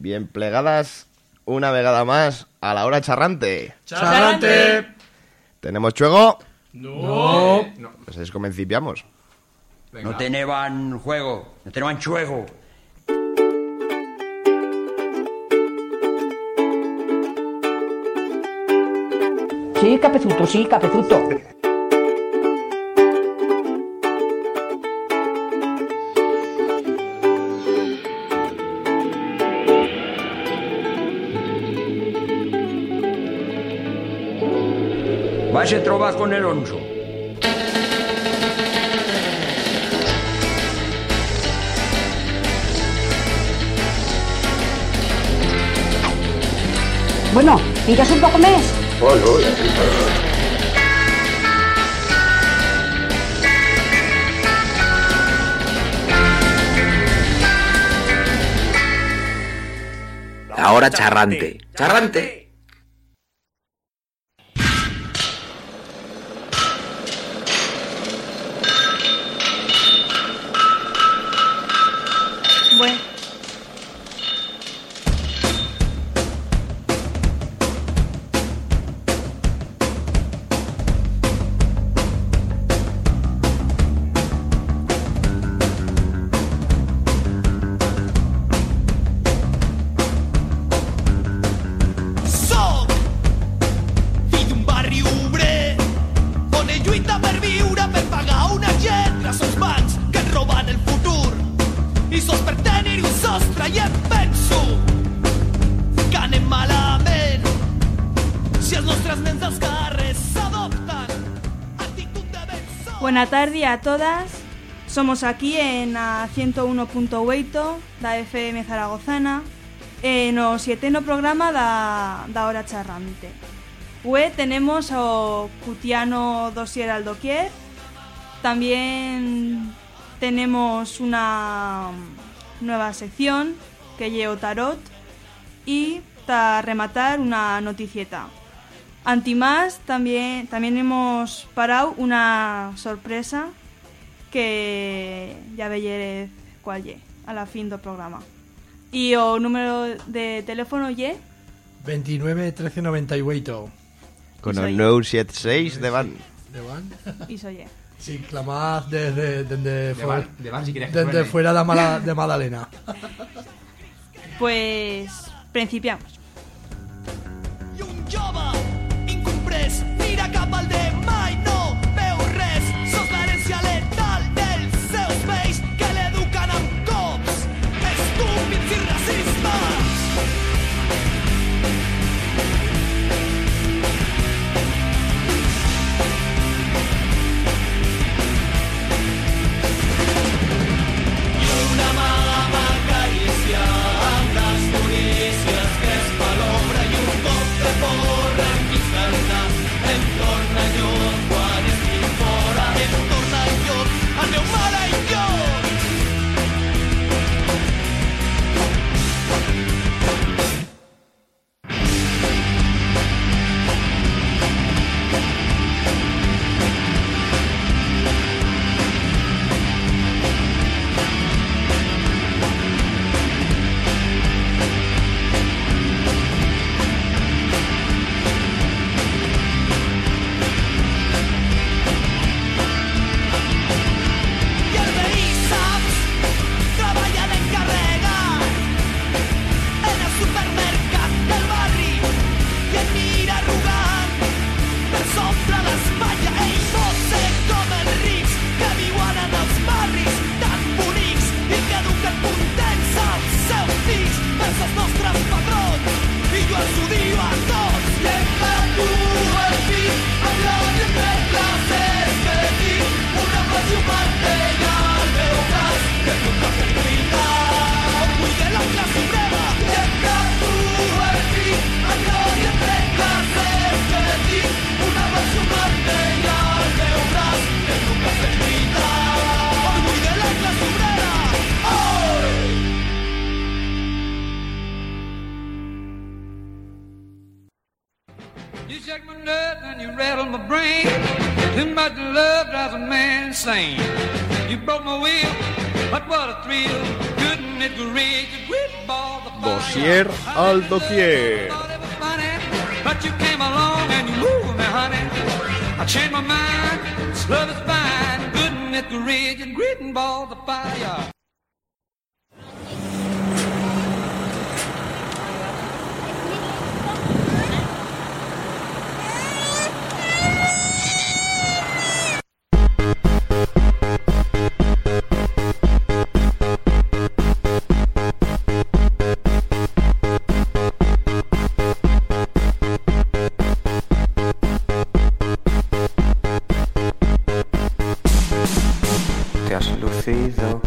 Bien plegadas, una vegada más a la hora charrante. ¡Charrante! ¿Tenemos chuego? No. Pues es como principiamos. No tenían juego, no tenían chuego. Sí, capezuto, sí, capezuto. Vas a trobar con el onso. Bueno, ¿pides un poco más? Ahora charrante. Charrante. Buenas tardes a todas. Somos aquí en a 101.8 da FM Zaragozana en o sieteno programa da, da Hora Charrante. Hoy tenemos o Cutiano Dosier al doquier. También tenemos una nueva sección que llevo tarot y para rematar una noticieta. Antimás también, también hemos parado una sorpresa que ya veréis cuál ye a la fin del programa. Y o número de teléfono ye 29 13 98. Con el yo. 976 de van. ¿De van? y soy ye. Sí, clamad desde, desde, fuera de, Mala- de Madalena. Pues principiamos. Mira cap al demà al doquier.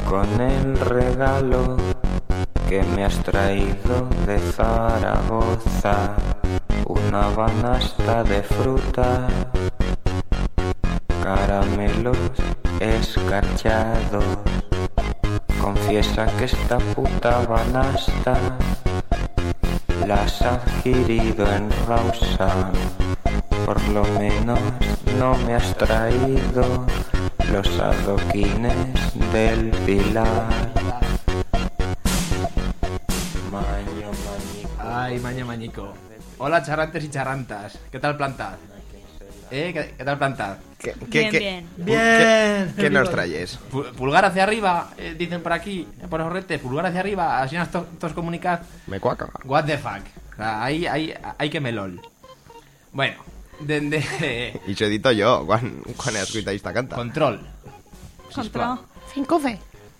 Con el regalo que me has traído de Zaragoza, una banasta de fruta, caramelos escarchados. Confiesa que esta puta banasta la has adquirido en Rausa. Por lo menos no me has traído los adoquines del Pilar. Maño, mañico. Ay, maño mañico. Hola, charrantes y charrantas. ¿Qué tal plantad? ¿Eh? ¿Qué, qué tal plantad? ¿Qué, Bien, bien. Bien. ¿Qué nos traes? Pu- Pulgar hacia arriba, eh, dicen por aquí, por Orrete, pulgar hacia arriba, así nos to- todos comunicad. Me cuaca. What the fuck. O sea, ahí, ahí, hay que melol. Bueno, dende Y se edito yo, quan, quan he escuchado esta canta. control. Contra.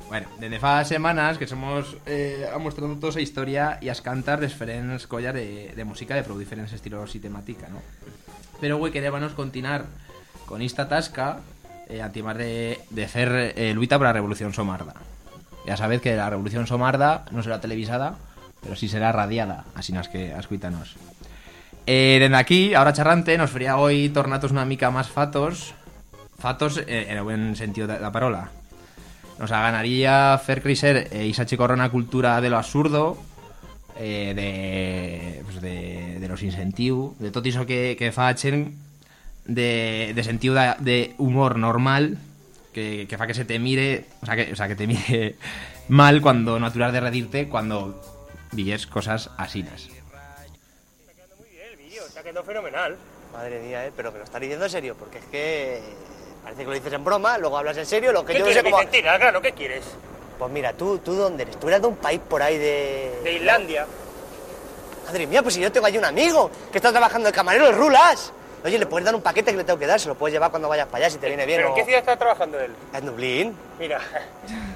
Bueno, dende fa semanas que somos eh, a mostrando toda esa historia y as cantar diferentes collas de, de música de prou diferentes estilos y temática, ¿no? Pero, güey, querébanos continuar con esta tasca eh, antimar de, de hacer eh, luita para la Revolución Somarda. Ya sabéis que la Revolución Somarda no será televisada, pero sí será radiada, así nas que ascuítanos. Eh, dende aquí, ahora charrante, nos faría hoy tornatos una mica más fatos, fatos eh, en el buen sentido de la parola. Nos ganaría fer crecer eh, esa chicorrona cultura de lo absurdo, eh, de, pues de, de los incentivos, de todo eso que, que fachen de, de sentido de, humor normal, que, fa que se te mire, o sea, que, o sea, que te mire mal cuando no aturar de redirte cuando vigues cosas asinas. Está quedando fenomenal. Madre mía, ¿eh? Pero que lo estás diciendo en serio, porque es que parece que lo dices en broma, luego hablas en serio, lo que ¿Qué yo no quieres, sé cómo... Claro, ¿qué quieres? Pues mira, ¿tú, ¿tú dónde eres? Tú eres de un país por ahí de... De Islandia. Madre mía, pues si yo tengo allí un amigo que está trabajando de camarero de Rulas. Oye, ¿le puedes dar un paquete que le tengo que dar? Se lo puedes llevar cuando vayas para allá si te viene bien ¿Pero o- en qué ciudad está trabajando él? En Dublín. Mira,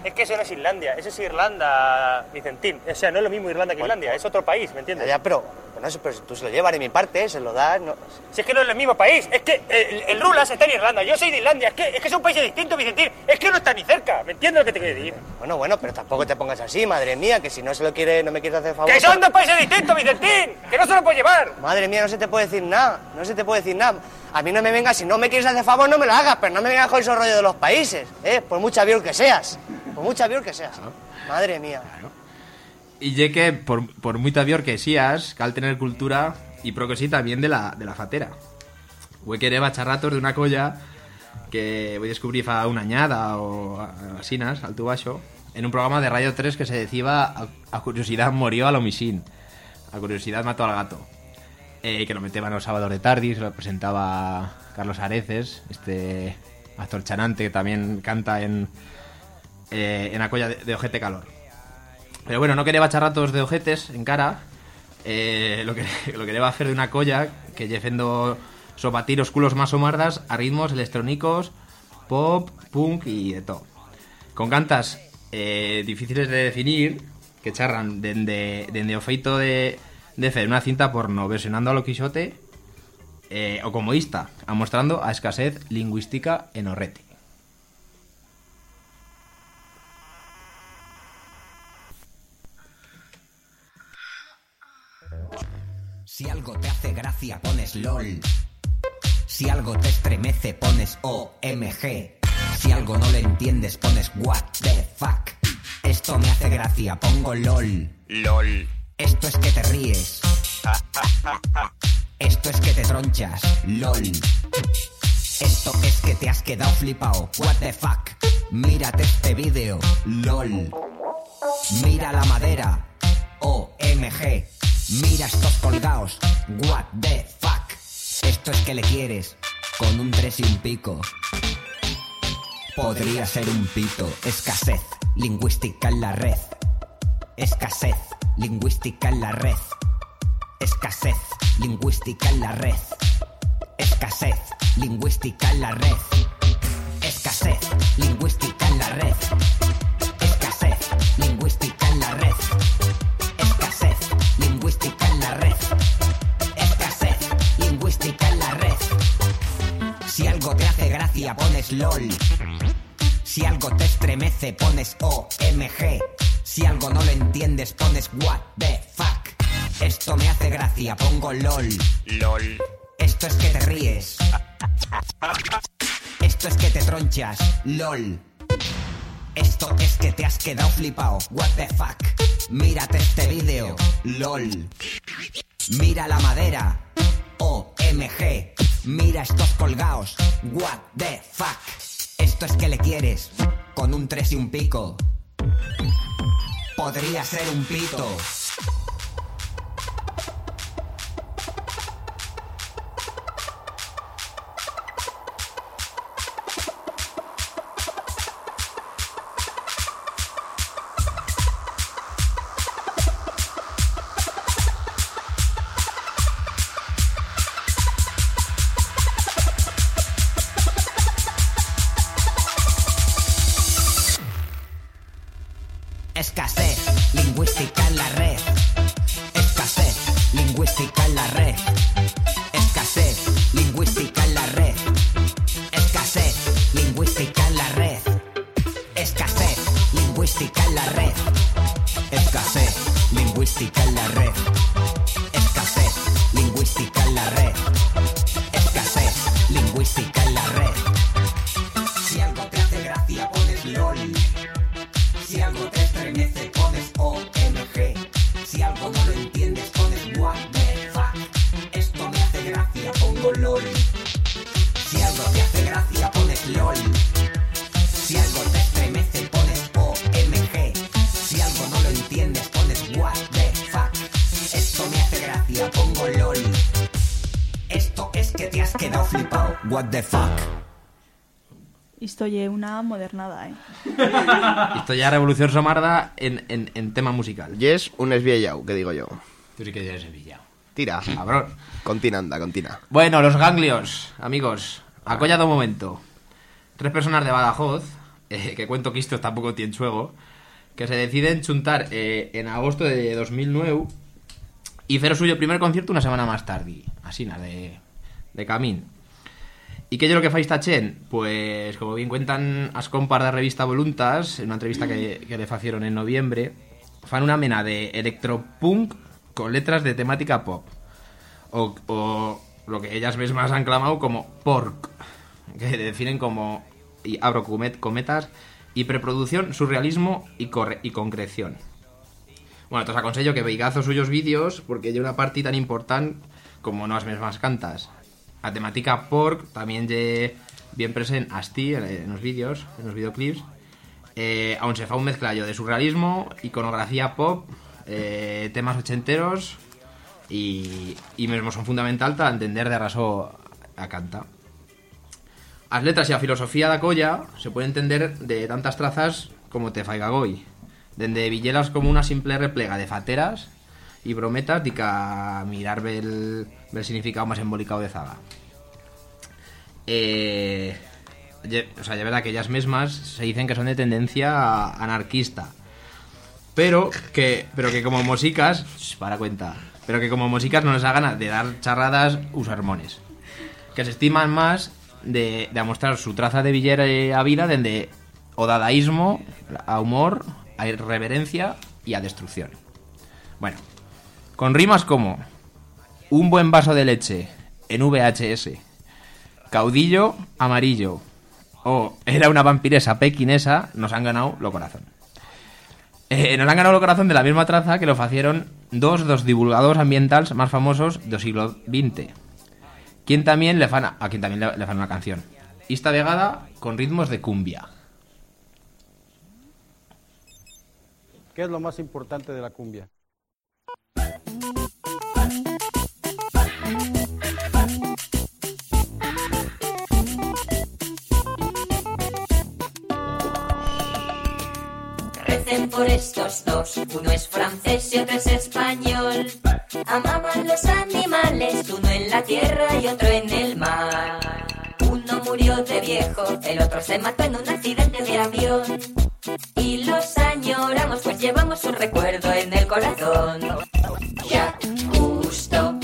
es que eso no es Islandia, eso es Irlanda, Vicentín. O sea, no es lo mismo Irlanda que Islandia, es otro país, ¿me entiendes? Ya, pero, bueno, eso, pero tú se lo llevas de mi parte, se lo das, no... Si es que no es el mismo país, es que el, el Rulas está en Irlanda, yo soy de Islandia, es que, es que son países distintos, Vicentín, es que no está ni cerca, ¿me entiendes lo que te quiero decir? Bueno, bueno, pero tampoco te pongas así, madre mía, que si no se lo quiere, no me quieres hacer favor... ¡Que son dos países distintos, Vicentín! ¡Que no se lo puede llevar! Madre mía, no se te puede decir nada, no se te puede decir nada. A mí no me vengas, si no me quieres hacer favor, no me lo hagas, pero no me vengas con esos rollos de los países, ¿eh? Por mucha biol que seas, por mucha biol que seas. Madre mía. Y ye que, por, por muy que seas, cal tener cultura y pro que sí también de la, de la fatera. Güey que era charratos de una colla que voy a descubrir fa una añada o asinas, al tu baixo, en un programa de Radio 3 que se decía a, a curiosidad murió al homicín, a curiosidad mató al gato. Eh, que lo meteban los sábados de tardis, lo presentaba Carlos Areces, este actor chanante que también canta en, eh, en la colla de, de Ojete Calor. Pero bueno, no quería bacharratos de ojetes en cara. Eh, lo que lo quería hacer de una colla que llevendo sopatir os culos más o mardas a ritmos electrónicos, pop, punk y de todo. Con cantas eh, difíciles de definir, que charran dende o feito de, de fer una cinta porno versionando a lo Quixote eh, o como ista, amostrando a escasez lingüística en Orrete. Si algo te hace gracia, pones LOL. Si algo te estremece, pones OMG. Si algo no le entiendes, pones What the fuck. Esto me hace gracia, pongo LOL. LOL. Esto es que te ríes. Esto es que te tronchas. LOL. Esto es que te has quedado flipado. What the fuck. Mírate este vídeo. LOL. Mira la madera. OMG. Mira estos colgados. What the fuck. Esto es que le quieres. Con un tres y un pico. Podría ser un pito. Escasez lingüística en la red. Escasez lingüística en la red. Escasez lingüística en la red. Escasez lingüística en la red. Escasez lingüística en la red. Escasez lingüística en la red. Escasez lingüística en la red. Escasez lingüística en la red. Si algo te hace gracia pones LOL. Si algo te estremece pones OMG. Si algo no lo entiendes pones what the fuck. Esto me hace gracia, pongo LOL. LOL. Esto es que te ríes. Esto es que te tronchas. LOL. Esto es que te has quedado flipado. What the fuck. Mírate este vídeo. LOL. Mira la madera. OMG. Mira estos colgados. What the fuck. Esto es que le quieres. Con un 3 y un pico. Podría ser un pito. What the fuck. Esto es una modernada, ¿eh? Esto ya revolución somarda en, en, en tema musical. Yes, un esviellau, que digo yo. Tú sí que eres Sevilla. Tira. Cabrón. Contina, anda, contina. Bueno, los ganglios, amigos. Acollado un momento. Tres personas de Badajoz, eh, que cuento que esto tampoco tiene juego, que se deciden chuntar eh, en agosto de 2009 y hacer suyo primer concierto una semana más tarde. Así, nada, de, de camín. ¿Y qué es lo que fais tachen? Pues, como bien cuentan as compas de revista Voluntas, en una entrevista que, le hicieron en noviembre, fan una mena de electropunk con letras de temática pop. O, lo que ellas mismas han clamado como pork, que definen como, y abro comet- cometas, hiperproducción, surrealismo y, y concreción. Bueno, os aconsello que veigaz os suyos vídeos porque hay una parte tan importante como no as mesmas cantas. A temática pork también lle bien presente asti en, en los vídeos, en los videoclips. Eh, aún se fa un mezclallo de surrealismo, iconografía pop, eh, temas ochenteros y, y mesmo son fundamental para entender de raso a canta. As letras y a filosofía da colla se puede entender de tantas trazas como te faiga goy. Dende villelas como una simple replega de fateras y brometas de mirar el, el significado más embolicado de zaga. Eh, o sea, ya verdad que ellas mismas se dicen que son de tendencia anarquista. Pero que, pero que como músicas, Shh, para cuenta, pero que como músicas no les hagan de dar charradas usermones. Que se estiman más de, de mostrar su traza de villera a vida desde o dadaísmo, a humor, a irreverencia y a destrucción. Bueno, con rimas como un buen vaso de leche en VHS, caudillo amarillo o era una vampiresa pequinesa, nos han ganado lo corazón. Eh, nos han ganado lo corazón de la misma traza que lo facieron dos dos divulgadores ambientales más famosos del siglo XX. Quien también le fan a, a quien también le, le fan una canción. Esta vegada con ritmos de cumbia. ¿Qué es lo más importante de la cumbia? Dos, uno es francés y otro es español. Amaban los animales, uno en la tierra y otro en el mar. Uno murió de viejo, el otro se mató en un accidente de avión. Y los añoramos, pues llevamos un recuerdo en el corazón. Ya, justo,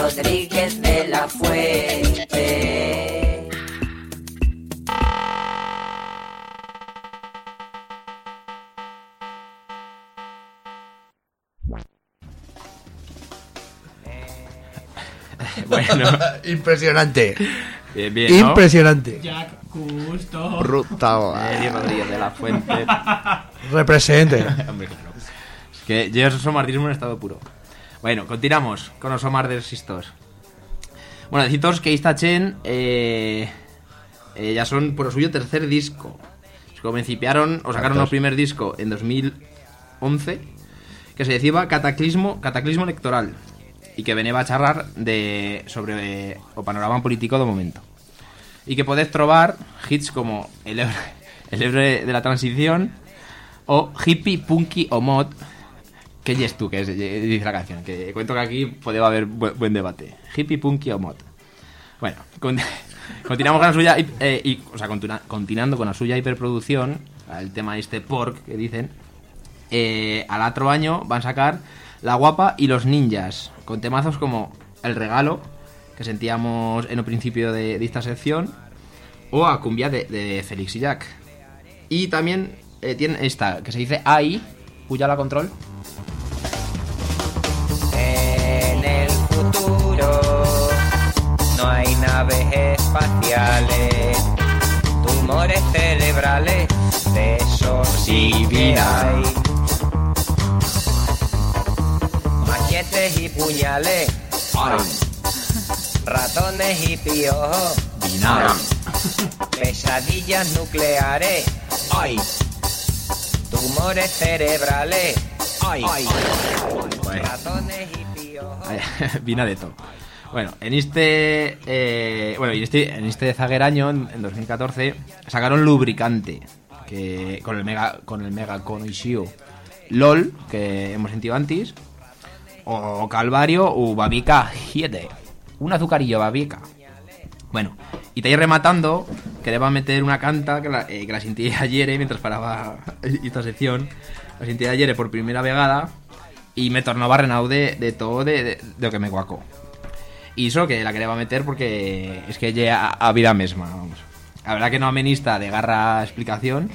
Rodríguez de la Fuente. Bueno. Impresionante. Bien, bien, ¿no? Impresionante. Jack Custo. Brutal. Feli Rodríguez de la Fuente. Represente. Hombre, claro. Es que yo soy martismo en estado puro. Bueno, continuamos con los Omar de Sistos. Bueno, deciros que esta Chen eh, eh, ya son por lo suyo tercer disco. Como principiaron o sacaron el primer disco en 2011 que se decía Cataclismo, Cataclismo Electoral y que venía a charrar de, sobre eh, o panorama político de momento. Y que podés trobar hits como El Ebre, el Ebre de la Transición o Hippie, Punky o Mod que es tú, que es, eh, dice la canción. Que cuento que aquí puede haber bu- buen debate. Hippie, punky o mod. Bueno, con- continuamos con la suya. hip- eh, y, o sea, continua- continuando con la suya hiperproducción. El tema este pork que dicen. eh, al otro año van a sacar La Guapa y los Ninjas. Con temazos como El Regalo, que sentíamos en el principio de, esta sección. O a Cumbia de, de Félix y Jack. Y también eh, tiene esta, que se dice AI. Puya la control. Futuro. No hay naves espaciales, tumores cerebrales, de esos sí que hay. Machetes y puñales, ratones y piojos, pesadillas nucleares, tumores cerebrales, ratones y piojos. Vina de todo. Bueno, en este, eh, bueno, y este, en este zaguer año, en, en 2014, sacaron lubricante, que con el mega, con el mega conocido LOL, que hemos sentido antes, o Calvario, o Babica 7, un azucarillo Babica. Bueno, y te ir rematando, que le va a meter una canta que la, eh, que la sentí ayer, eh, mientras paraba esta sección, la sentí ayer por primera vegada, y me tornaba renau de, de todo de, de, de lo que me guaco. Y eso que la quería meter porque es que ya a, a vida misma, vamos. La verdad que no amenista de garra explicación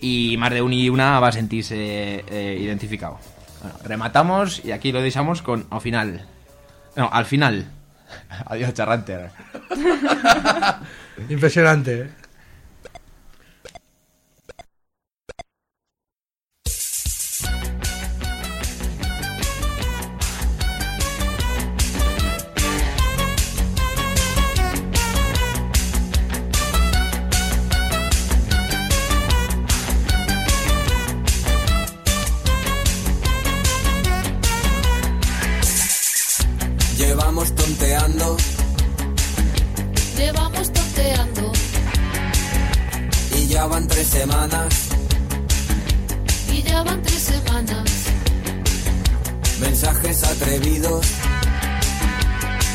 y más de un y una va a sentirse eh, identificado. Bueno, rematamos y aquí lo dejamos con al final. No, al final. Adiós, charrante. Impresionante, ¿eh? Atrevidos,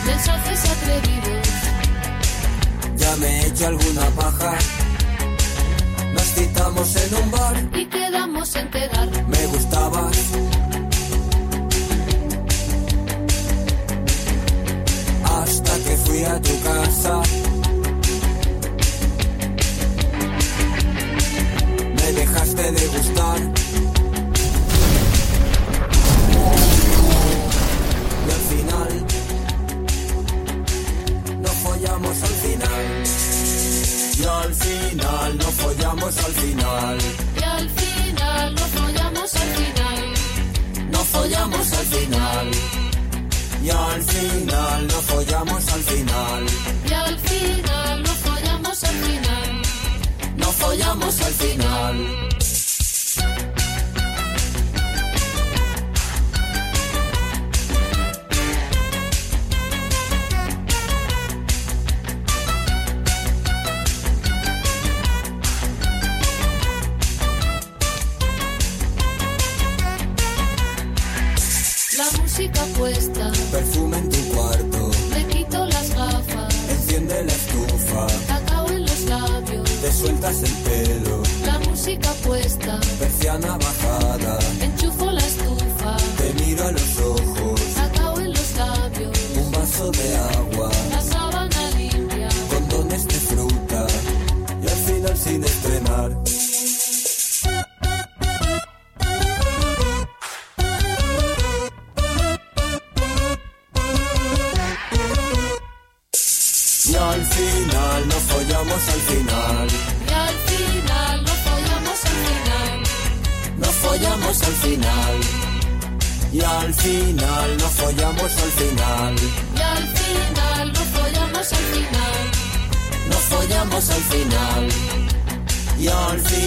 mensajes atrevidos. ya me he hecho alguna paja. Nos citamos en un bar, Y quedamos en quedar. me gustabas. Hasta que fui a tu casa. Follamos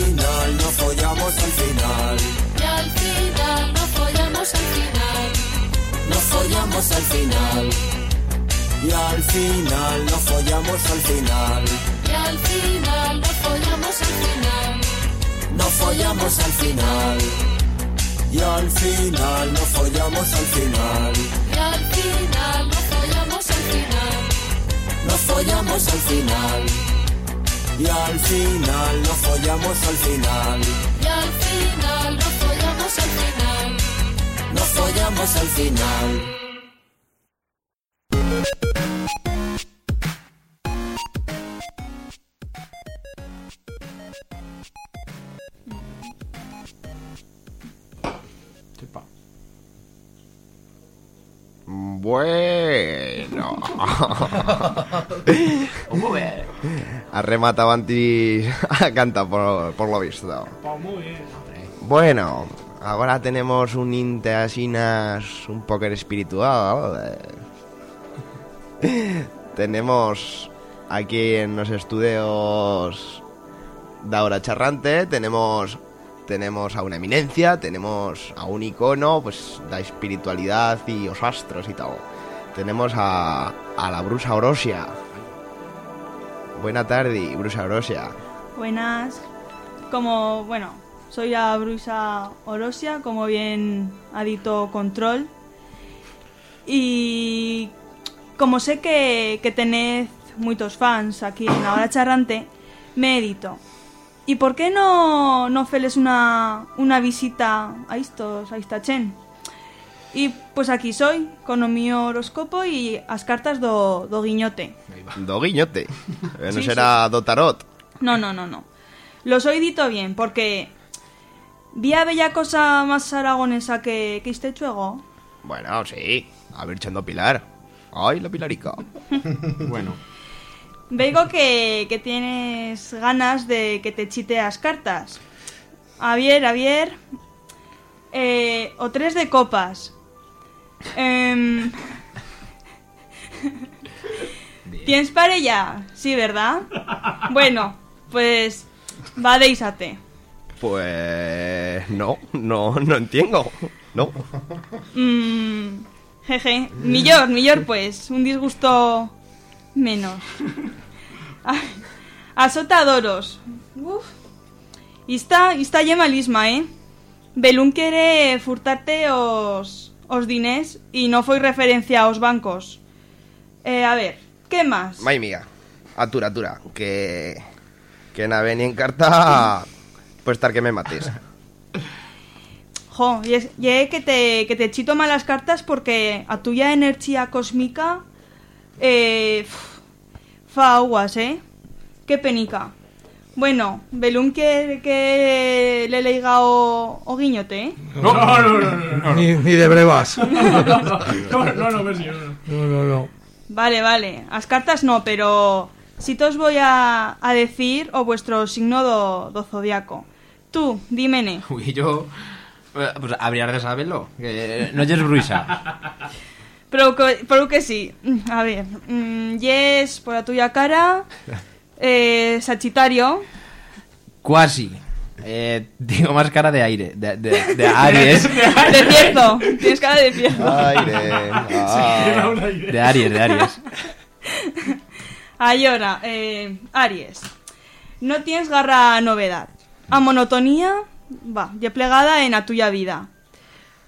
final, no follamos al final, Y al final nos follamos al final. no follamos al final. Y al final, no follamos al final, Y al final nos follamos al final. no follamos al final. Y al final, no follamos al final, Y al final nos follamos al final. no follamos al final. Y al final, no follamos al final, Y al final nos follamos al final. no follamos al final. Bueno. ha rematado antes a cantar por, por lo visto. Bueno, ahora tenemos un inte asinas un poco espiritual. tenemos aquí en los estudios de Ahora Charrante, tenemos tenemos a una eminencia, tenemos a un icono, pues la espiritualidad y los astros y todo. Tenemos a, a la Brusa Orosia. Buena tarde, Brusa Orosia. Buenas. Como, bueno, soy la Brusa Orosia, como bien ha dicho Control. Y como sé que, que muchos fans aquí en La Hora Charrante, me edito. ¿Y por qué no, no feles una, una visita a estos, a esta chen? Y pues aquí soy, con mío horóscopo y as cartas do, do guiñote. Do guiñote. Eh, No Sí, será do tarot. No, no, no, no. Lo soy dito bien, porque... ¿Vía bella cosa más aragonesa que, que este chuego? Bueno, sí. A ver, echando Pilar. Ay, la Pilarica. bueno. Veigo que, que tienes ganas de que te chiteas cartas. A ver, a ver. Eh, o tres de copas. Em, ¿Tienes parella? Sí, ¿verdad? Bueno, pues va de Isate. Pues no, no, no entiendo. No. Mm, jeje, millor, millor pues, un disgusto menos. Azotadoros. Uf, Y está, y está lle malisma, eh? Belún quiere furtarte os, os diners y no foi referencia aos bancos. Eh, a ver, ¿qué más? Mai miga, atura, atura, que... Que na veni en carta... Pues estar que me mates. Jo, y es, y es que te, que te chito malas cartas porque a tuya energía cósmica eh, fa aguas, ¿eh? Qué penica. Bueno, Belún quiere que le leiga o, o guiñote, ¿eh? No, no, no, no, no. Ni, ni de brevas. No, no, no, Messi, no. No, no, no. Vale, vale. As cartas no, pero si te os voy a, a decir o vuestro signo do, do zodiaco. Tú, dímene. Uy, yo... eh, Pues habría de saberlo. Que no es bruisa. Pero que, pero que sí. Mm, A ver, mm, yes, por la tuya cara. Eh, Sagitario. Cuasi. Eh, tengo más cara de aire. De, de, de Aries. De cierto. Tienes cara de cierto. Aire. ah. De Aries, de Aries. Ahora, eh, Aries. No tienes garra a novedad. A monotonía, va, ya plegada en la tuya vida.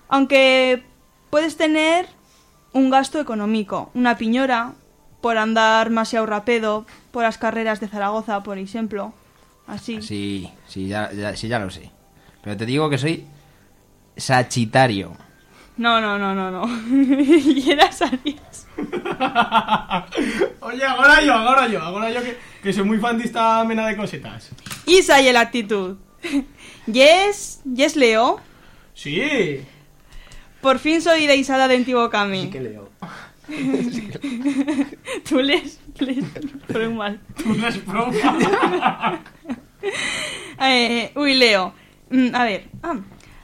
Aunque puedes tener un gasto económico, una piñora, por andar demasiado rápido, por las carreras de Zaragoza, por ejemplo. Así. Sí, sí ya, ya- sí, ya lo sé. Pero te digo que soy Sagitario. No, no, no, no, no. y eras Aries. Oye, ahora yo, ahora yo, ahora yo que, que soy muy fan de esta mena de cosetas. Isa y la actitud. yes, yes, Leo. Sí. Por fin soy de Isada de Antiguocami. Sí que leo. Tú pero mal. Tú les. Eh, uy, Leo. Mm, a ver. ah,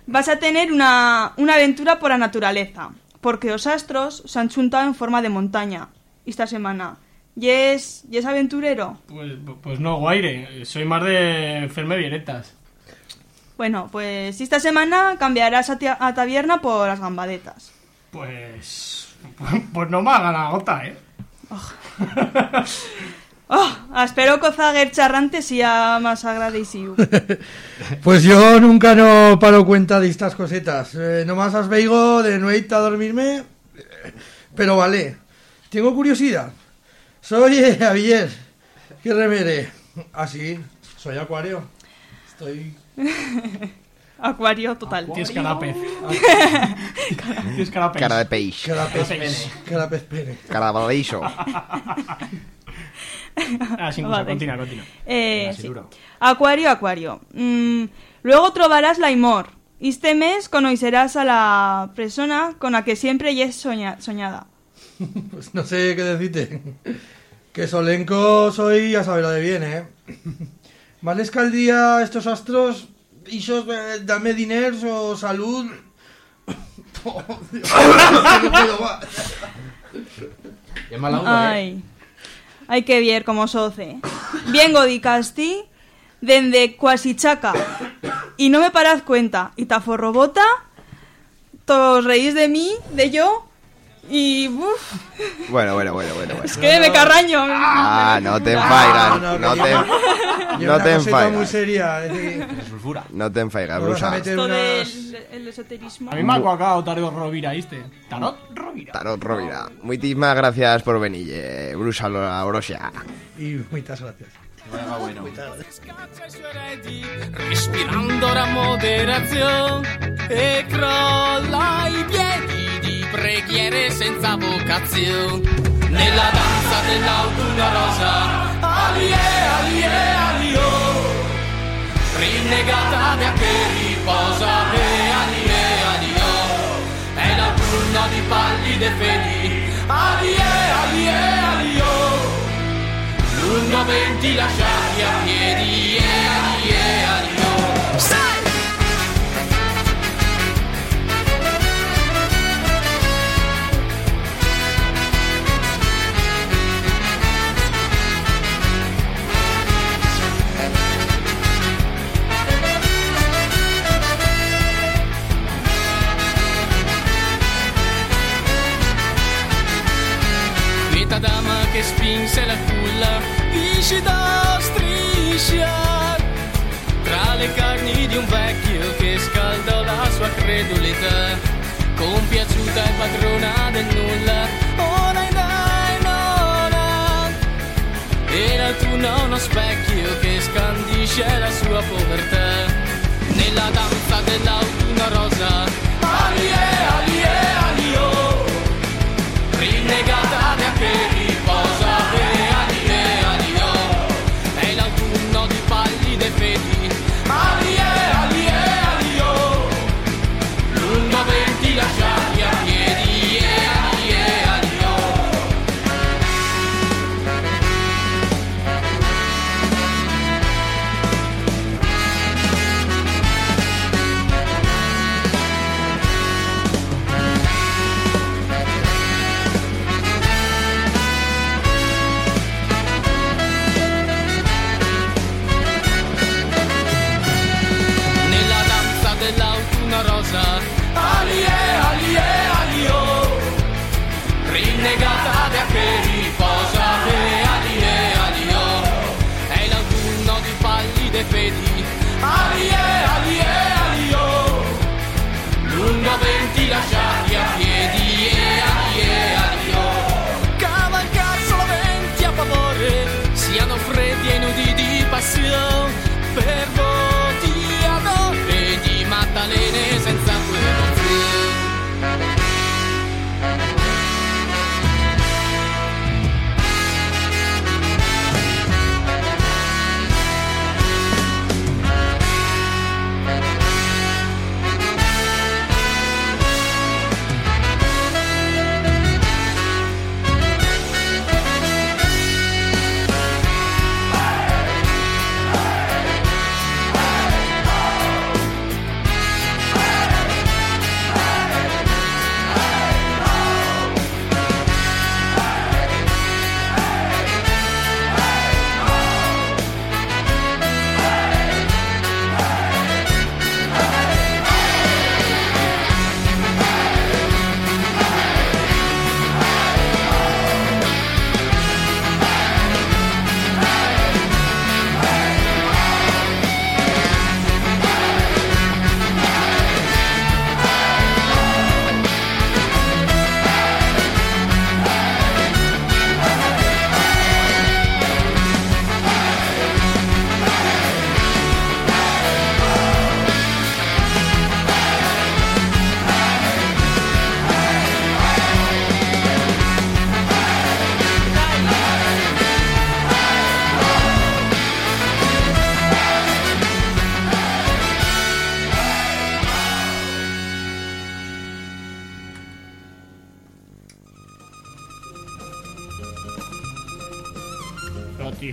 vas a tener una, una aventura por la naturaleza. Porque los astros se han chuntado en forma de montaña esta semana. ¿Y es, y es aventurero? Pues, pues no, Guaire. Soy más de enferme violetas. Bueno, pues esta semana cambiarás a, a taberna por las gambadetas. Pues. Pues no me haga la gota, eh. Oh, espero que Zaguer charrante sea más agradecido. Pues yo nunca no paro cuenta de estas cosetas. Eh, nomás as veigo de noite a dormirme. eh, Pero vale. Tengo curiosidad. Soy eh, Javier. ¿Qué remere? Ah, sí. Soy acuario. Estoy... Acuario total. Tienes cara pez. Tienes cara pez. Cara de peix. Cara pez pene. Cara pez pene. Cara de baleiso. Ah, sin cosa, continúa, continúa. Eh, Así sí. duro. Acuario, acuario. Mm, luego trobarás la imor. Este mes conocerás a la persona con la que siempre ya es soña- soñada. Pues no sé qué decirte. Que Solenco soy a saber lo de bien, ¿eh? ¿Vale es que al día estos astros... Isos, eh, dame dinero o salud... Oh, Dios, no puedo más. Ay, hay que ver cómo soce. Bien godicasti, dende cuasichaca. Y no me parad cuenta. Y taforrobota, todos reís de mí, de yo, y uf, Bueno, bueno, bueno, bueno. bueno. es que me carraño. Ah, no te enfaigas. No, no, te, no te coseta muy enfaigas. seria. decir, No te enfaigas, brusa. Esto del el esoterismo. A mí me ha cuacado Tarot Rovira, ¿viste? Tarot Rovira. Tarot Rovira. Muchísimas gracias por venir, eh, brusa la brosia. Y muchas gracias. Respirando la moderazione e crolla i piedi di preghiere senza vocazione. Nella danza dell'autunno rosa, alie, alie, alio. Rinnegata da che riposa, e alie, alio. È l'autunno di pallide fedi, alie, alie, alio. Lungo venti lasciati a piedi, e alie, alio. Sai! Che spinse la culla, viscida striscia tra le case incredulità, compiaciuta e padrona del nulla. Oh dai dai no, no. Era tu no, uno specchio che scandisce la sua povertà. Nella danza dell'autunno rosa, alie, alie, alio. Rinnegata da che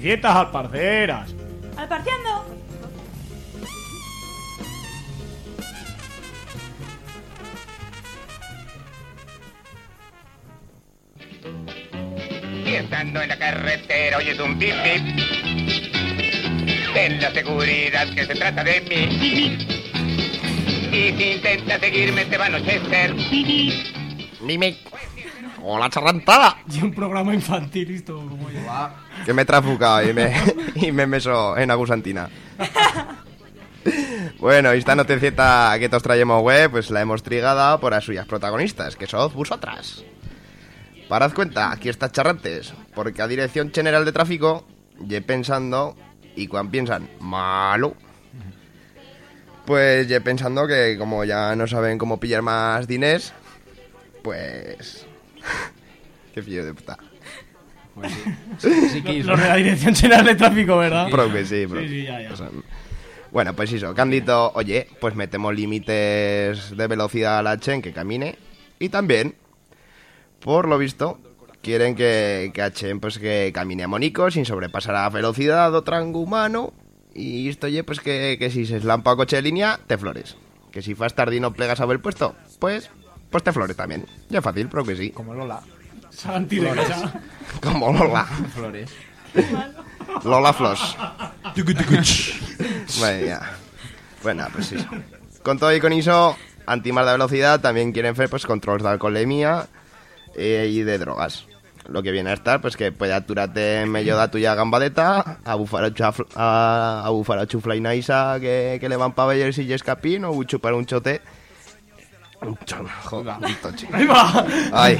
Noticietas al parceras. ¡Alparciando! Y estando en la carretera oyes un pip pip. Ten la seguridad que se trata de mí. Y si intentas seguirme te va a anochecer. Hola, charrantada. Y un programa infantil esto como yo. Que me he trafucado y me, y me meso en agusantina. Bueno, esta noticieta que os traemos web, pues la hemos trigada por las suyas protagonistas, que sois vosotras. Parad cuenta, aquí está charrantes, porque a Dirección General de Tráfico, ye pensando, y cuando piensan, malo, pues ye pensando que como ya no saben cómo pillar más diners, pues... Qué fillo de puta. sí que Lo de la Dirección General de Tráfico, ¿verdad? Pro que sí, bro. Sí, sí, ya, ya. O sea, bueno, pues eso, que han dicho, oye, pues metemos límites de velocidad a la Chen que camine. Y también, por lo visto, quieren que, que a Chen pues que camine a Monico sin sobrepasar la velocidad o trango humano. Y esto, oye, pues que, que si se eslampa a coche de línea, te flores. Que si fas tarde y no plegas a ver puesto, pues, pues te flores también. Ya fácil, pero que sí. Como Lola. Santi de Flores. casa. Como Lola. Flores. Lola Floss. bueno, ya. Bueno, pues sí. Con todo y con eso, antimar de velocidad también quieren hacer pues controles de alcoholemia eh, y de drogas. Lo que viene a estar, pues que puede aturarte en medio de la tuya gambadeta, a bufar a, chaf- a, a bufar a chufla y naisa que, que le van pabellers y escapín o chupar un chote joder, un toche. Ahí va. Ay,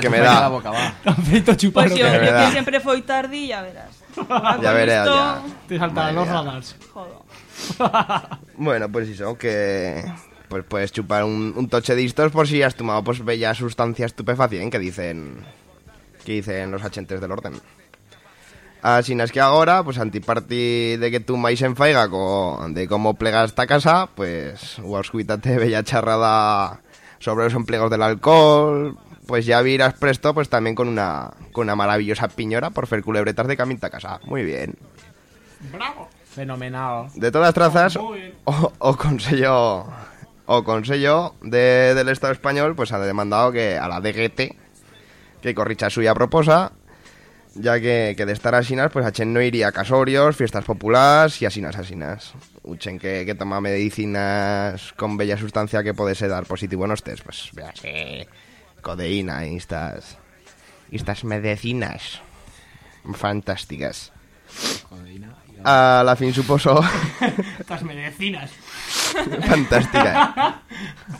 que me da. la boca, va. Pues yo, que que siempre fui tarde, ya verás. Ya veré, ya. Te Madre los mía. radars. Joder. Bueno, pues eso, que pues puedes chupar un, un toche de estos por si has tomado pues bella sustancia estupefaciente que dicen que dicen los agentes del orden. Así es que ahora, pues antiparti de que tú máis en faiga co, de cómo plegas esta casa, pues escuítate bella charrada sobre los empleos del alcohol, pues ya virás presto pues también con una con una maravillosa piñora por fer culebretas de caminta a casa. Muy bien. Bravo. Fenomenal. De todas trazas, o, o sello o de, del Estado español, pues ha demandado que a la DGT que corricha suya proposa, ya que, que de estar asinas, pues Achen no iría a casorios, fiestas populares y asinas asinas. Uchen que, que toma medicinas con bella sustancia que puede dar positivo en los test, pues véase, codeína y estas, y estas medicinas fantásticas. A la fin supuso Estas medicinas. Fantástica.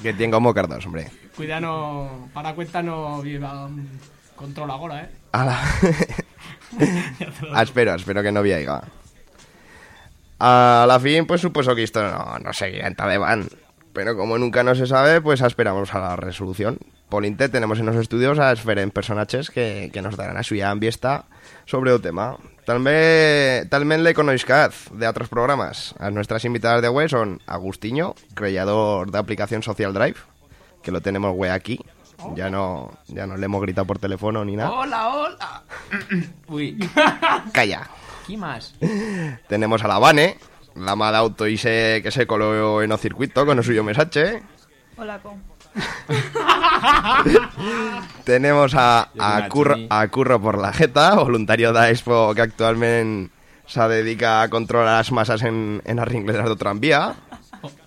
que tiene como cardos, hombre. Cuida no... Para cuenta no viva... um, Control ahora, eh. Ala. Ya Ah, espero, espero que no viaiga. A la fin, pues supuso que esto no, no seguirá en Taliban. Pero como nunca no se sabe, pues esperamos a la resolución. Polinte tenemos en los estudios a esferen personajes que, que nos darán a suya ambiesta sobre el tema. Talmente, talmente le conozcaz de otros programas. A nuestras invitadas de web son Agustinho, creador de aplicación Social Drive, que lo tenemos güey aquí. Ya no, ya no le hemos gritado por teléfono ni nada. Hola, hola. Uy. Calla. ¿Qué más? Tenemos a la Vane, la de auto y se, que se coló en el circuito con el suyo mensaje. Hola, co. Tenemos a, a, Curro, a Curro por la Jeta, voluntario de Expo que actualmente se dedica a controlar las masas en, en las ringleras de tranvía.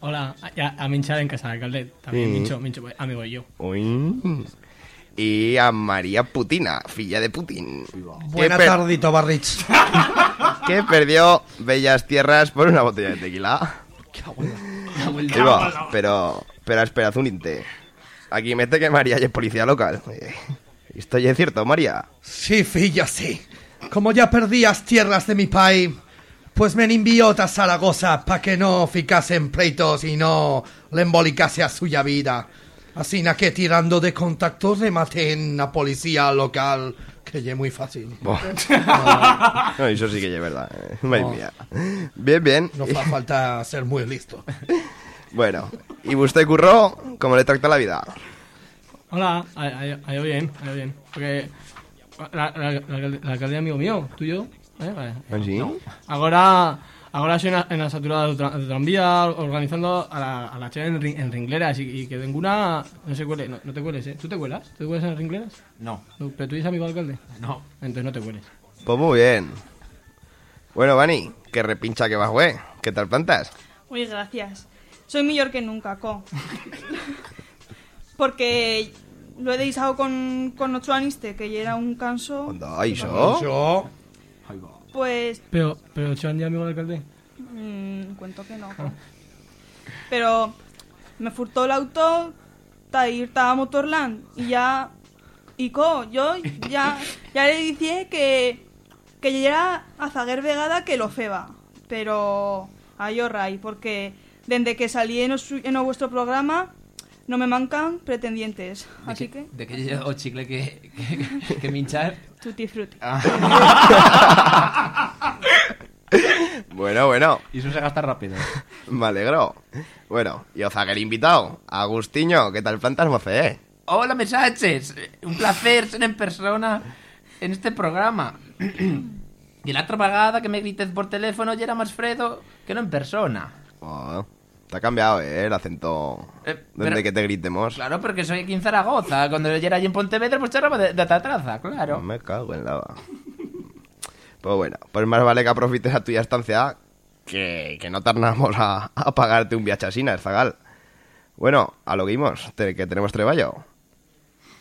Hola, a, a Minchar en casa de Caldet. También Sí. Mincho, Mincho, amigo y yo. Uy. Y a María Putina, filla de Putin. Buena per- tardito, Barrich. Que perdió bellas tierras por una botella de tequila. Ahí va, pero, pero esperad un inte. Aquí mete que María es policía local. Eh, ¿Esto ya es cierto, María? Sí, filla, sí. Como ya perdías tierras de mi país, pues me envió a Zaragoza para que no ficase en pleitos y no le embolicase a suya vida. Así na que tirando de contactos rematé en la policía local, que es muy fácil. Bo. No, eso sí que es verdad. eh. Madre No. mía. Bien, bien. No fa falta ser muy listo. Bueno, ¿y usted curró? ¿Cómo le trata la vida? Hola, ha, ha- ha ido bien, ha ido bien. Porque la, la, la, la alcaldía amigo mío, tuyo. ¿Eh? Vale. ¿Ah, sí? Ahora, ahora estoy en la, en la saturada de, tra- de tranvía organizando a la, a la chela en, en ringleras y, y que ninguna no se cuele. No, no te cueles, ¿eh? ¿Tú te cuelas? ¿Tú te cuelas en ringleras? No. No, ¿Pero tú eres amigo alcalde? No. Entonces no te cueles. Pues muy bien. Bueno, Vani, qué repincha que vas, güey. ¿Qué tal plantas? Uy, gracias. Soy mejor que nunca, co. Porque lo he deisado con, con otro aniste, que ya era un canso. Onda, ¿iso? Yo. Pues Pero, pero ¿Chan ya amigo del alcalde? Mm, cuento que no. co. Pero me furtó el auto ir a Motorland y ya... Y co, yo ya, ya le dije que, que ya era a Zaguer Vegada que lo feba. Pero a yo ray, porque desde que salí en, vuestro programa no me mancan pretendientes. Así que... ¿De qué lleva o chicle que, que, que minchar? Tutti frutti. Bueno, bueno. Y eso se gasta rápido. Me alegro. Bueno, y Ozaguer invitado. Agustinho, ¿qué tal plantas, moce? Hola, mensajes. Un placer ser en persona en este programa. Y la otra vegada que me grites por teléfono ya era más fredo que no en persona. Oh, te ha cambiado, eh, el acento. Eh, Desde pero- que te gritemos. Claro, porque soy aquí en Zaragoza. Cuando yo era allí en Pontevedra, pues charraba de, de tatraza, claro. Me cago en lava. Pues bueno, pues más vale que aprofites a tuya estancia que, que no tardamos a, a pagarte un viaje a Sina, Zagal. Bueno, a lo que íbamos, te- que tenemos treballo.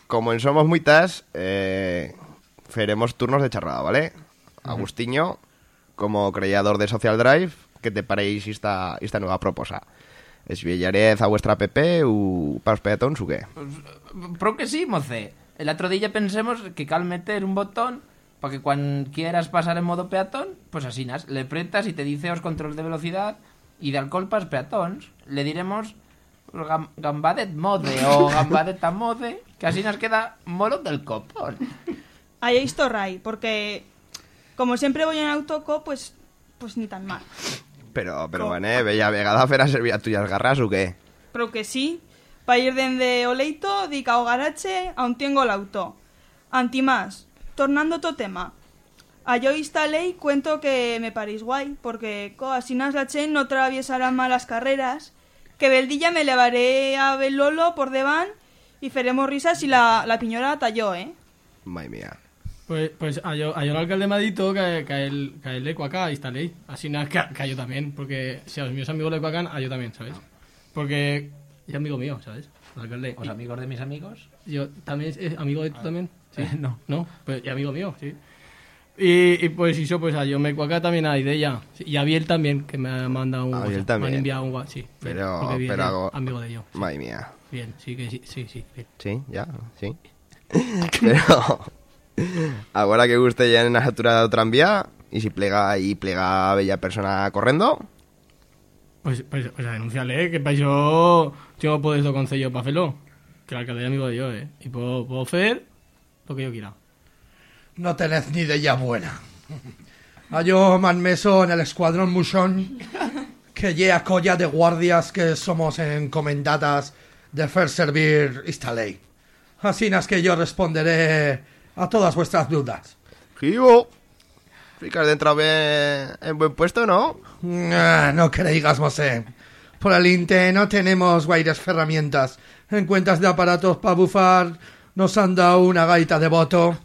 Como en Somos Muitas, eh, faremos turnos de charrada, ¿vale? Agustinho, como creador de Social Drive, que te paréis esta, esta nueva proposta. Esviellarez a vuestra PP u para los peatones o qué? Pero que sí, moce. El otro día pensemos que cal meter un botón para que cuando quieras pasar en modo peatón, pues así nas, le pretas y te dice os controles de velocidad y de alcohol para peatones. Le diremos gam- gambadet mode o gambadet a mode, que así nos queda molo del copón. Ahí esto Ray, porque como siempre voy en autoco, pues pues ni tan mal. Pero, pero bueno, eh, bella vegada fer a servir a tuyas garras o qué? Pero que sí, para ir dende o leito, dic ao garache, aún tengo el auto. Antimás, tornando to tema. A yo instalei cuento que me parís guay, porque co, así la chen no traviesarán malas carreras, que beldilla me levaré a Belolo por devan y faremos risas y la, la piñora talló, eh? Madre mía. Pues, pues a yo, a yo el alcalde me ha dicho que, que el, que el eco acá instalé. Así nada, que, que a yo también. Porque si a los míos amigos le acá, a yo también, ¿sabes? Porque es amigo mío, ¿sabes? El alcalde. ¿Os amigos de mis amigos? Yo también es, amigo de tú también. Sí, no. No, pues y amigo mío, sí. Y, y pues eso, pues a yo me acá también de ella. Sí, Y a Biel también, que me ha mandado un A WhatsApp, Biel Me también. han enviado un WhatsApp, sí. Pero, Biel pero hago- amigo de yo. Madre mía. Bien, sí, que sí, sí, sí. bien. Sí, ya, sí. Pero ahora que guste ya en la altura de otra vía y si plega y plega a bella persona corriendo, Pues, pues, pues denunciarle, que para yo tengo poder de concello para hacerlo. Que el alcalde es amigo de yo, ¿eh? Y puedo, puedo hacer lo que yo quiera. No tenés ni idea buena. A yo me han meso en el escuadrón Mushon, que lleva colla de guardias que somos encomendadas de hacer servir esta ley. Así es que yo responderé a todas vuestras dudas. Gigo, Ricard entra bien en buen puesto, ¿no? Ah, no creígas, Mosé. Por el Inte no tenemos guaires herramientas. En cuentas de aparatos para bufar nos han dado una gaita de voto.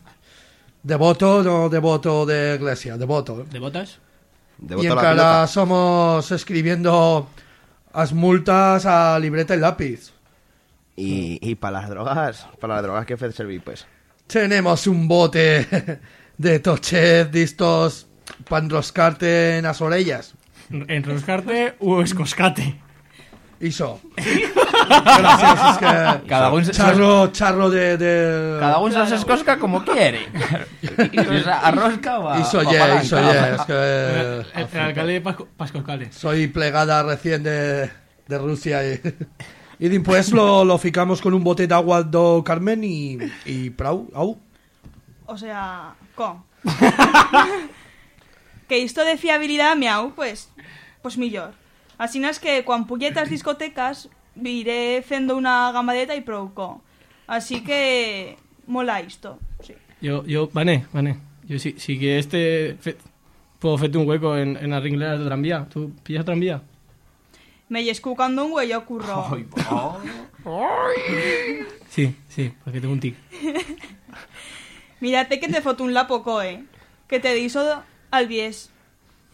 De voto, no de voto de iglesia, de voto. ¿De botas? De y voto a en la cara somos escribiendo las multas a libreta y lápiz. Y, y para las drogas, para las drogas que servir, pues. Tenemos un bote de tochet de estos para enroscarte en las orellas. ¿Enroscarte o escoscate? Iso. Gracias, es que... Cada un se- charro, charro de... de... Cada uno se escosca como quiere. Arrosca o a- Iso ye, iso ye, es que... El, el alcalde de Pascoscale. Soy plegada recién de, de Rusia y... Y después lo, lo ficamos con un bote de agua do Carmen y, y prau, au. O sea, co. que esto de fiabilidad, miau, pues, pues millor. Así es que cuando pulletas discotecas, iré fendo una gamadeta y prouco. Así que mola esto. Sí. Yo, yo, vale, vale. Yo sí, sí que este... fe- puedo hacerte un hueco en, en las ringleras de tranvía. ¿Tú pillas tranvía? Me escucando un güey ocurro. Sí, sí, porque tengo un tic. Mírate que te foto un lapoco, eh. Que te diso al bies.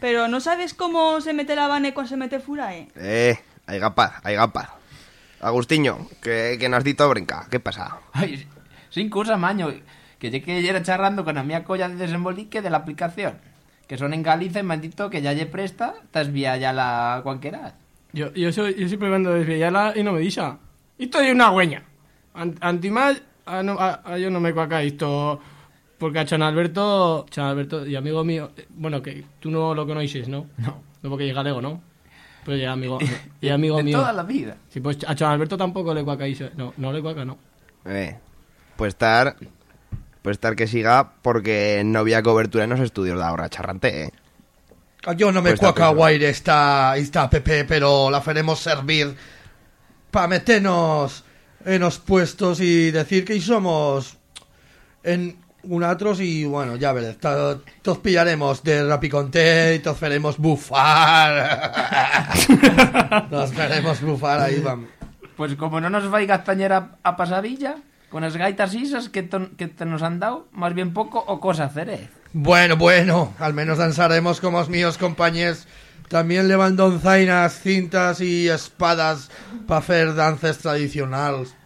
Pero no sabes cómo se mete la bane cuando se mete fura, eh. Eh, hay gapar, hay gapar. Agustiño, que, que nos dito brinca, ¿qué pasa? Ay, sin cosa, maño. Que lle que era charrando con a mía colla de desembolique de la aplicación. Que son en Galicia y me han dicho que ya lle presta, tas vía ya la cualquiera. Yo, yo, soy, yo siempre vendo desviarla y no me dice. Esto es una hueña. An- Antimás, a, no, a, a yo no me cuaca esto. Porque a Chan Alberto, Chan Alberto y amigo mío, eh, bueno, que tú no lo conoces, ¿no? No. No porque llega Lego, ¿no? Pero ya amigo, y amigo de mío. toda la vida. Sí, pues a Chan Alberto tampoco le cuaca eso. No, no le cuaca, no. Eh, puede estar, puede estar que siga porque no había cobertura en los estudios de ahora, charrante, eh. Yo no me Pues cuaca guaire esta, esta PP, pero la faremos servir para meternos en los puestos y decir que somos en unatros y bueno, ya veréis, to- todos pillaremos de rapiconté y todos faremos bufar. nos veremos bufar ahí, vamos. Pues como no nos gastañer a, a pasadilla, con las gaitas isas que, ton- que te nos han dado, más bien poco o cosa haceré. Bueno, bueno, al menos danzaremos como los míos compañeros. También llevan donzainas, cintas y espadas para hacer danzas tradicionales.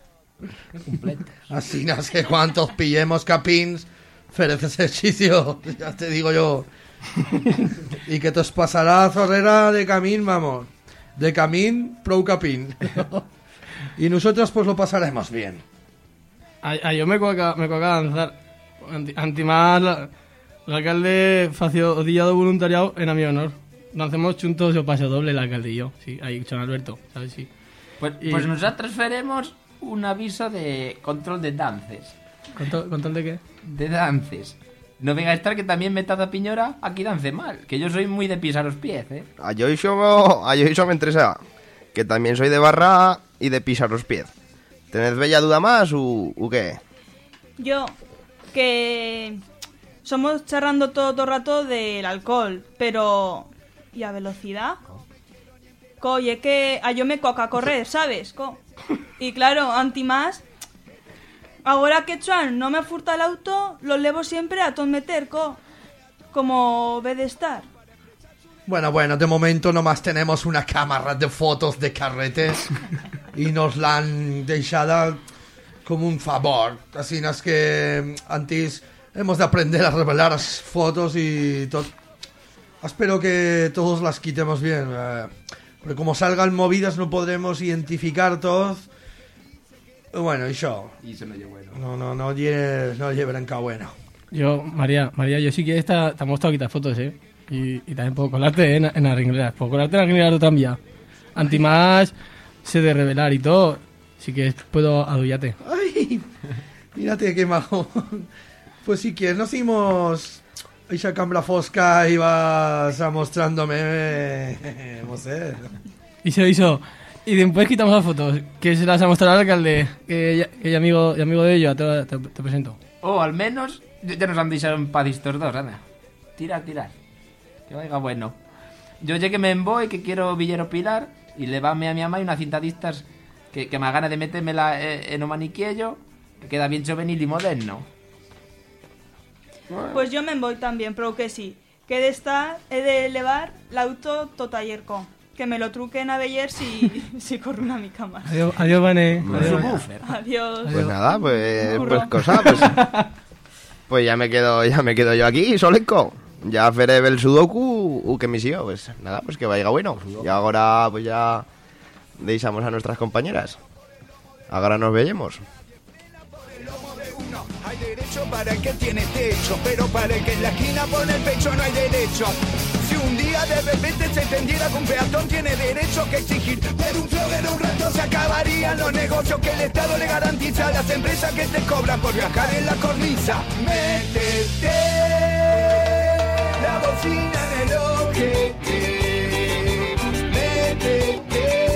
Así no sé cuántos pillemos capins, ferez ejercicio, ya te digo yo. y que te os pasará zorrera de camino, vamos. De camín, prou capín. y nosotros pues lo pasaremos bien. A, a yo me coaca, me coaca danzar. Anti, antimás, la- l'alcalde fació día do voluntariado en a mi honor. Dancemos juntos o paso doble el alcalde y yo. Sí, ahí, San Alberto, ¿sabes? Sí. Pues, Y- pues nosotros faremos un aviso de control de dances. ¿Control, control de qué? De dances. No venga a estar que también Metada Piñora aquí dance mal. Que yo soy muy de pisar los pies, ¿eh? A yo iso, a yo iso me interesa que también soy de barra y de pisar los pies. ¿Tenés bella duda más u, u qué? Yo, que somos charrando todo el rato del alcohol, pero... ¿Y a velocidad? Co, oye, que a yo me coca correr, ¿sabes? Co. Y claro, anti más... Ahora que Chuan no me furta el auto, lo levo siempre a ton meter, co. Como ve de estar. Bueno, bueno, de momento nomás tenemos una cámara de fotos de carretes y nos la han dejado como un favor. Así es que antes hemos de aprender a revelar las fotos y todo. Espero que todos las quitemos bien. eh, porque como salgan movidas no podremos identificar todos. Bueno, y yo. Y eso no bueno. No, no, no lleve, no lleve branca bueno. Yo, María, María, yo sí que esta, te ha mostrado quitar fotos, ¿eh? Y, y también puedo colarte en, en las ringleras. Puedo colarte en las ringleras también. Antimás, sé de revelar y todo. Sí que puedo adullarte. Ay, mírate qué majo. Pues si quieres, nos hicimos esa cambra fosca y vas a mostrándome, no sé. Y se hizo. Y después quitamos las fotos, que se las ha mostrado al alcalde, que ya, que ya amigo, y amigo de ellos, te, te- te presento. O al menos ya ya nos han dicho en paz estos dos, anda. Tirar, tirar. Que vaya bueno. Yo llegué que me voy, que quiero Villero Pilar, y le va a mi mamá y una cinta de estas que, que me gana de metérmela eh, en un maniquillo, que queda bien juvenil y moderno. Pues yo me voy también, pero que sí. Que he de estar, he de elevar l'auto tot ayer co. Que me lo truquen a Beller si, si corro una mi cama. Adiós, adiós. Bueno. Adiós. Pues nada, pues, pues cosa, pues, pues ya me quedo, ya me quedo yo aquí, solenco. Ya faré el sudoku u que me sigo, pues nada, pues que vaya bueno. Y ahora pues ya deixamos a nuestras compañeras. Ahora nos veamos. Hay derecho para el que tiene techo, pero para el que en la esquina pone el pecho no hay derecho. Si un día de repente se entendiera que un peatón tiene derecho que exigir, pero un flog en un rato se acabarían los negocios que el Estado le garantiza a las empresas que te cobran por viajar en la cornisa. Métete la bocina en el ojete. Métete que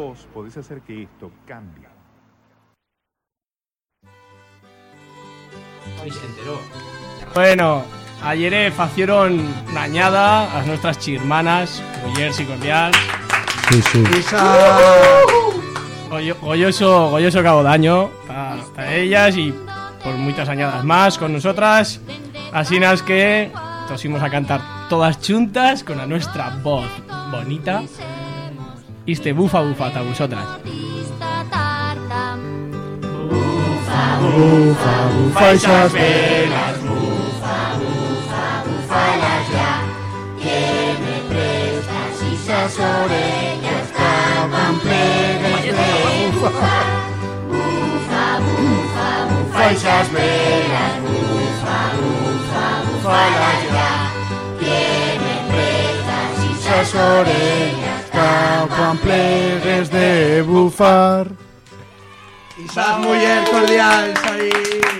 Vos podés hacer que esto cambie. Hoy se enteró. Bueno, ayer facieron dañada a nuestras chirmanas, Goyers y Cordial. Sí, sí. Goyo- Goyoso, Goyoso Cabo Daño para ellas y por muchas añadas más con nosotras. Así es que tosimos a cantar todas juntas con a nuestra voz bonita. Y este bufa bufa a vosotras. Bufa, bufa esas velas, bufa, bufa, bufalas ya. Que me prestas esas orejas tapan pliegues de bufar. Bufa, bufa, bufa esas velas, bufa, bufa, bufalas ya. Que me prestas esas orejas escapan plegues de bufar. Isas Muller Cordial, aí.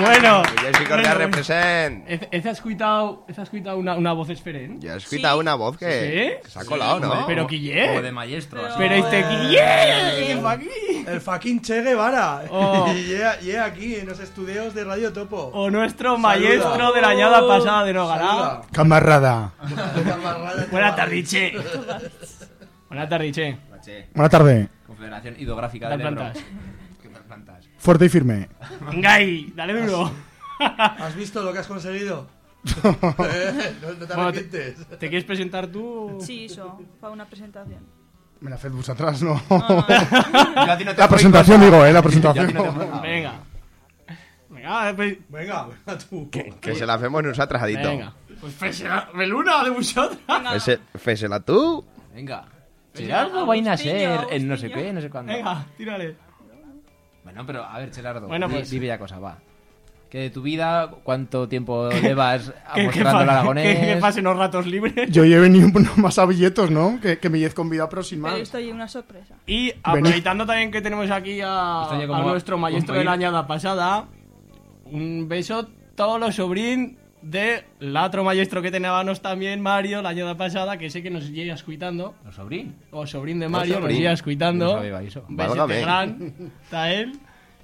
Bueno. Jessica Correa bueno, represent. Ese ese has escuchado, ese has escuchado una, una voz diferente. Ya has escuchado una voz que, ¿Sí? que se ha colado, ¿no? Pero Guille. O de maestro. así. Pero este Guille. ¿Qué pa' aquí? El fucking Che Guevara. Oh. Y llega, llega aquí en los estudios de Radio Topo. O nuestro maestro de la añada pasada de Nogará. Saluda. Camarada. Buenas tardes, Che. Buenas tardes, Che. Buena tarde. Confederación Hidrográfica Ebro. plantas. Fuerte y firme. Venga ahí, dale duro. ¿Has visto lo que has conseguido? Eh, no, no te Bueno, te, arrepientes. ¿Te quieres presentar tú? Sí, eso, para una presentación. Me la fed atrás, ¿no? no. Yo a ti no te la presentación, digo, ¿eh? La presentación. Venga. Venga, pues, Venga, venga tú. Que se la hacemos nosotras, Adito. venga. Pues fésela, Meluna de vosotros. Fese- Fésela tú. Venga. Gerardo va a nacer Agustinho, en no sé qué, no sé cuándo. Venga, tírale. Bueno, pero a ver, Gerardo. Bueno, pues- di bella cosa, va. Que de tu vida, ¿cuánto tiempo llevas Que- que mostrando el fa- aragonés? Que, que pasen los ratos libres. Yo he venido más a billetos, ¿no? Que, que me lleve convidado, pero sin Pero esto es una sorpresa. Y aprovechando también que tenemos aquí a, a nuestro un maestro de la añada pasada, un beso todos los sobrín de l'altro maestro que teníamos también, Mario, la añada pasada, que sé que nos llega escuitando. ¿Los sobrín? O sobrín de O Mario, nos sobrín. llega escuitando. No sabía eso. Besete Válgame. gran, está él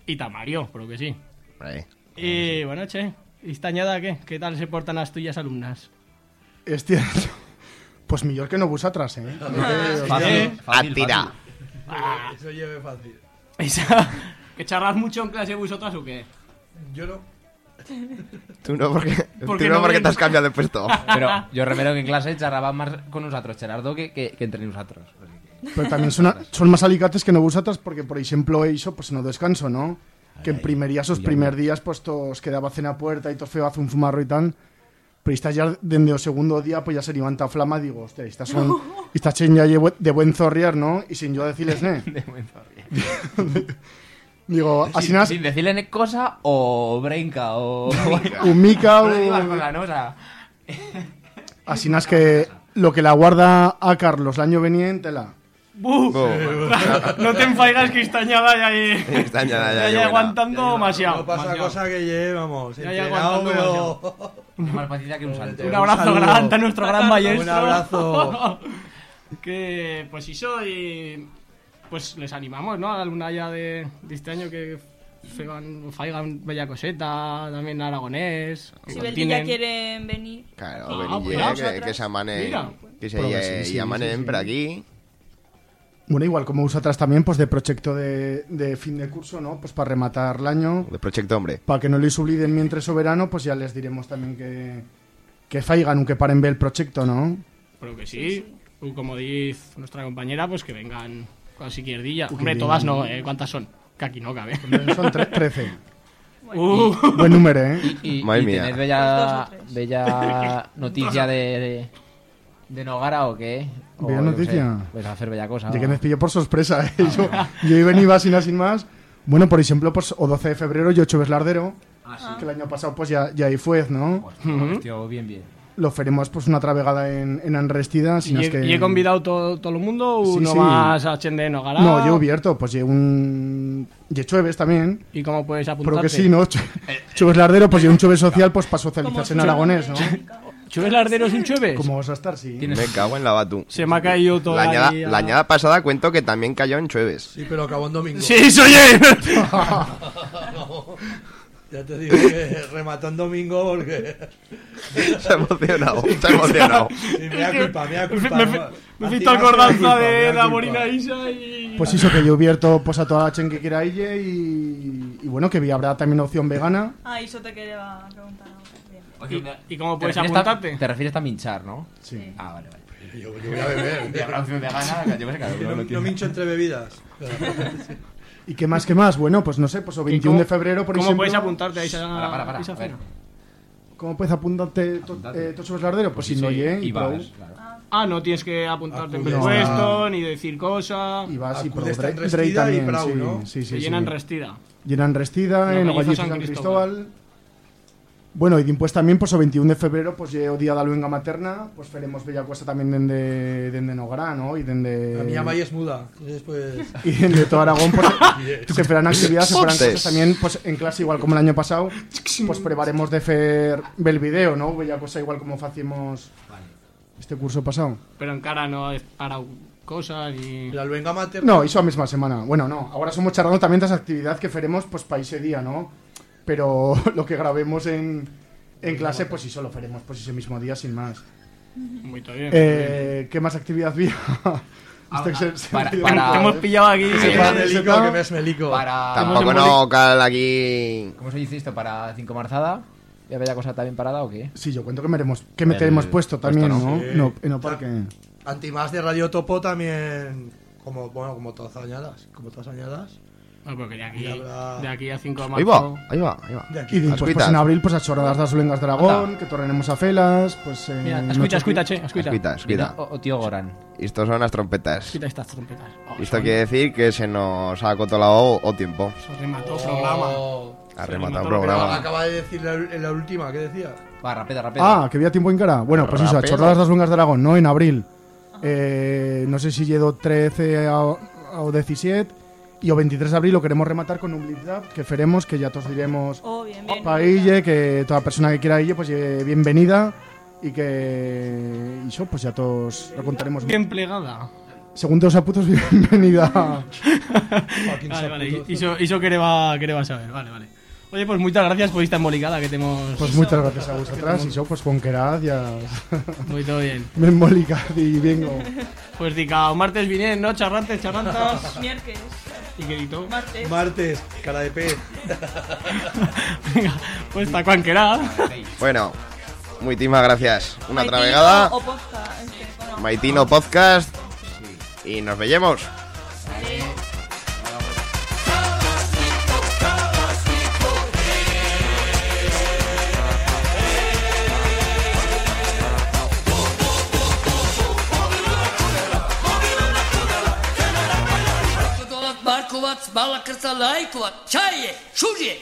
y está Mario, pero que sí. Ahí. Y bueno, che, ¿y esta añada qué? ¿Qué tal se portan las tuyas alumnas? Es cierto. Pues mejor que no bus atrás, ¿eh? Fácil, fácil, tira. Ah, Eso lleve fácil. ¿Que charras mucho en clase vosotras o qué? Yo no. Tú no, porque, Porque tú no no porque te has cambiado de puesto. Pero yo remero que en clase charraba más con nosotros, Gerardo, que, que, que entre nosotros. Pero también son, son más alicates que no bus atrás porque, por ejemplo, eso, pues no descanso, ¿no? Que en primería, esos primer días, pues todos quedaba cena puerta y todo feo hace un fumarro y tal. Pero estas ya, desde el segundo día, pues ya se levanta flama, digo, hostia, estas son, estas chen ya de buen zorriar, ¿no? Y sin yo decirles, ¿ne? De buen zorrillo. Digo, así sin, nada, sin decirle ni cosa o brinca o... un mica o... Así nada es que lo que la guarda a Carlos el año veniente, la... ¡Buf! Buf. no te enfaigas que esta añada ya hay... Esta añada ya ya aguantando demasiado. No pasa demasiado. cosa que lleve, vamos. Ya, aguantando pero- más paciencia que un salto. Un abrazo grande a nuestro gran maestro. Un abrazo. que, pues eso, y pues les animamos, ¿no? A la alumna ya de, de este año que fegan, faigan bella coseta, también aragonés. Si. Beldilla quieren venir. Claro, Ah, pues que, se amanen, Mira. que se sí, sí, llamanen sí, sí. por aquí. Bueno, igual como vosotras también, pues de proyecto de, de fin de curso, ¿no? Pues para rematar el año, De proyecto, hombre. para que no les olviden mientras soberano, pues ya les diremos también que, que faigan que paren ver el proyecto, ¿no? Pero que sí, o como dice nuestra compañera, pues que vengan con siquierdilla. que Hombre, todas no, ¿eh? ¿Cuántas son? Que aquí no cabe. Son tre- 13. Uh. Buen número, ¿eh? Y, y, Madre y mía. tenéis Pues bella, tres. bella noticia de, de, de Nogara o qué? O, Bella noticia. sé, Pues hacer bella cosa. Ya que me pilló por sorpresa, ¿eh? Yo, yo iba sin sin más. Bueno, por ejemplo, pues o 12 de febrero, yo Choves Lardero, Ah, que el año pasado pues ya, ya ahí fue, ¿no? Hostia, bien, bien. Lo faremos pues una otra vegada en, en Anrestida. ¿Y, he, que... y he convidado todo, todo el mundo o Sí, no sí. más a Chende Nogara? No, yo abierto, pues llevo un... Y Chueves también. ¿Y cómo puedes apuntarte? Pero que sí, ¿no? Ch- Chueves Lardero, pues llevo un Chueves social pues para socializarse en Como aragonés, ¿no? ¿Chuves Lardero es un Chueves? ¿Cómo vas a estar? Sí. Me cago en la batu. Se me ha caído todo La añada, la añada pasada cuento que también cayó en Chueves. Sí, pero acabó en domingo. ¡Sí, soy él! Ya te digo que remató en domingo porque. Se ha emocionado, se ha emocionado. Sí, me da culpa, me da culpa. Me, me, me da acordanza de la. Morina Isa y... Pues eso, que yo abierto pues a toda la chen que quiera ella y, y bueno, que vi- habrá también opción vegana. Ah, eso te quería preguntar. Bien. ¿Y, y cómo ¿te puedes refieres a- apuntarte? Te refieres a minchar, ¿no? Sí. Ah, vale, vale. Yo, yo voy a beber. Y habrá opción de gana, yo me sé, Yo no mincho entre bebidas. ¿Y qué más, qué más? Bueno, pues no sé, pues o 21 cómo- de febrero, por ¿Cómo ejemplo... puedes apuntarte a esa, Para, para, para. esa a ver. cena? ¿Cómo puedes apuntarte Apuntarte. eh, Chueves Lardero? Pues, si no, oye, y y vas, claro. Ah, no tienes que apuntarte en Acudes puesto, a- ni decir cosas. Y vas y Drey y también, Prau, sí, ¿no? sí, sí, Se sí. llenan restida. Llenan Restida, en San San Cristóbal. Bueno, y después también, pues o 21 de febrero, pues lle o día da luenga materna, pues faremos bella cosa también dende, dende Nogará, ¿no? Y dende... A mi ama es muda. Después... Y de todo Aragón, pues, Bien. se farán actividades, se Pontes. cosas también, pues en clase, igual como el año pasado, pues preparemos de hacer el video, ¿no? Bella cosa igual como hacíamos este curso pasado. Pero en cara no es para cosas y... La luenga materna... No, hizo a mesma semana. Bueno, no, ahora somos charlando también das actividades que faremos pues para ese día, ¿no? Pero lo que grabemos en, en clase, pues sí, solo faremos pues ese mismo día, sin más. Muy bien. Eh, ¿Qué más actividad había? Para- para- Te hemos pillado aquí. Se- me melico, que me es melico. Para... Tampoco no cal aquí... ¿Cómo se dice esto? ¿Para 5 marzada? ¿Ya había cosa también parada o qué? Sí, yo cuento que meremos, que meteremos El puesto puesto, también, ¿no? ¿no? Sí. No, no, porque... Antimás de Radio Topo también... Como, bueno, como todas añadas. Como todas añadas. Ah, porque de aquí, habrá- de aquí a 5 de Ahí marzo... va, ahí va, ahí va. De aquí. Y después, pues Escuitas. en abril, pues a chorradas das luengas dragón, que tornaremos a felas, pues... Eh, Mira, escucha, escucha, che, escucha. Escuita, escuita. O, o tío Goran. Estos son las trompetas. Escucha estas trompetas. Oh, Esto quiere decir que se nos ha acotolado o tiempo. Se remató el programa. Ha rematado el programa. Acaba de decir la, en la última, ¿qué decía? Va, rapeta, rapeta. Ah, que había tiempo en cara. Bueno, pues eso, chorradas das luengas dragón, ¿no? En abril. Eh, no sé si lledo 13 a, a o 17 y o 23 de abril lo queremos rematar con un blitz up que faremos, que ya todos diremos Oh, bien, bien. para ille, que toda persona que quiera ille, pues lle bienvenida y que y eso, pues ya todos lo contaremos. Bien plegada. Según todos aputos, bienvenida. Vale, vale. Y eso, eso que le va, que le va a saber. Vale, vale. Oye, pues muchas gracias por esta embolicada que te hemos... Pues muchas gracias a vosotras y eso, pues con queraz Muy todo bien. Me embolica y vengo. Pues dica, o martes vinent, no? Charrantes, charrantas. Miércoles. ¿Y qué dito? Martes. Martes, cara de pez. Venga, pues ta cuanquerá. Bueno, muchísimas gracias. Una Maitino travegada. o podcast, este. Maitino Podcast. Y nos vemos. Diyarbakır'ta layık olan Çayye, Şuriye,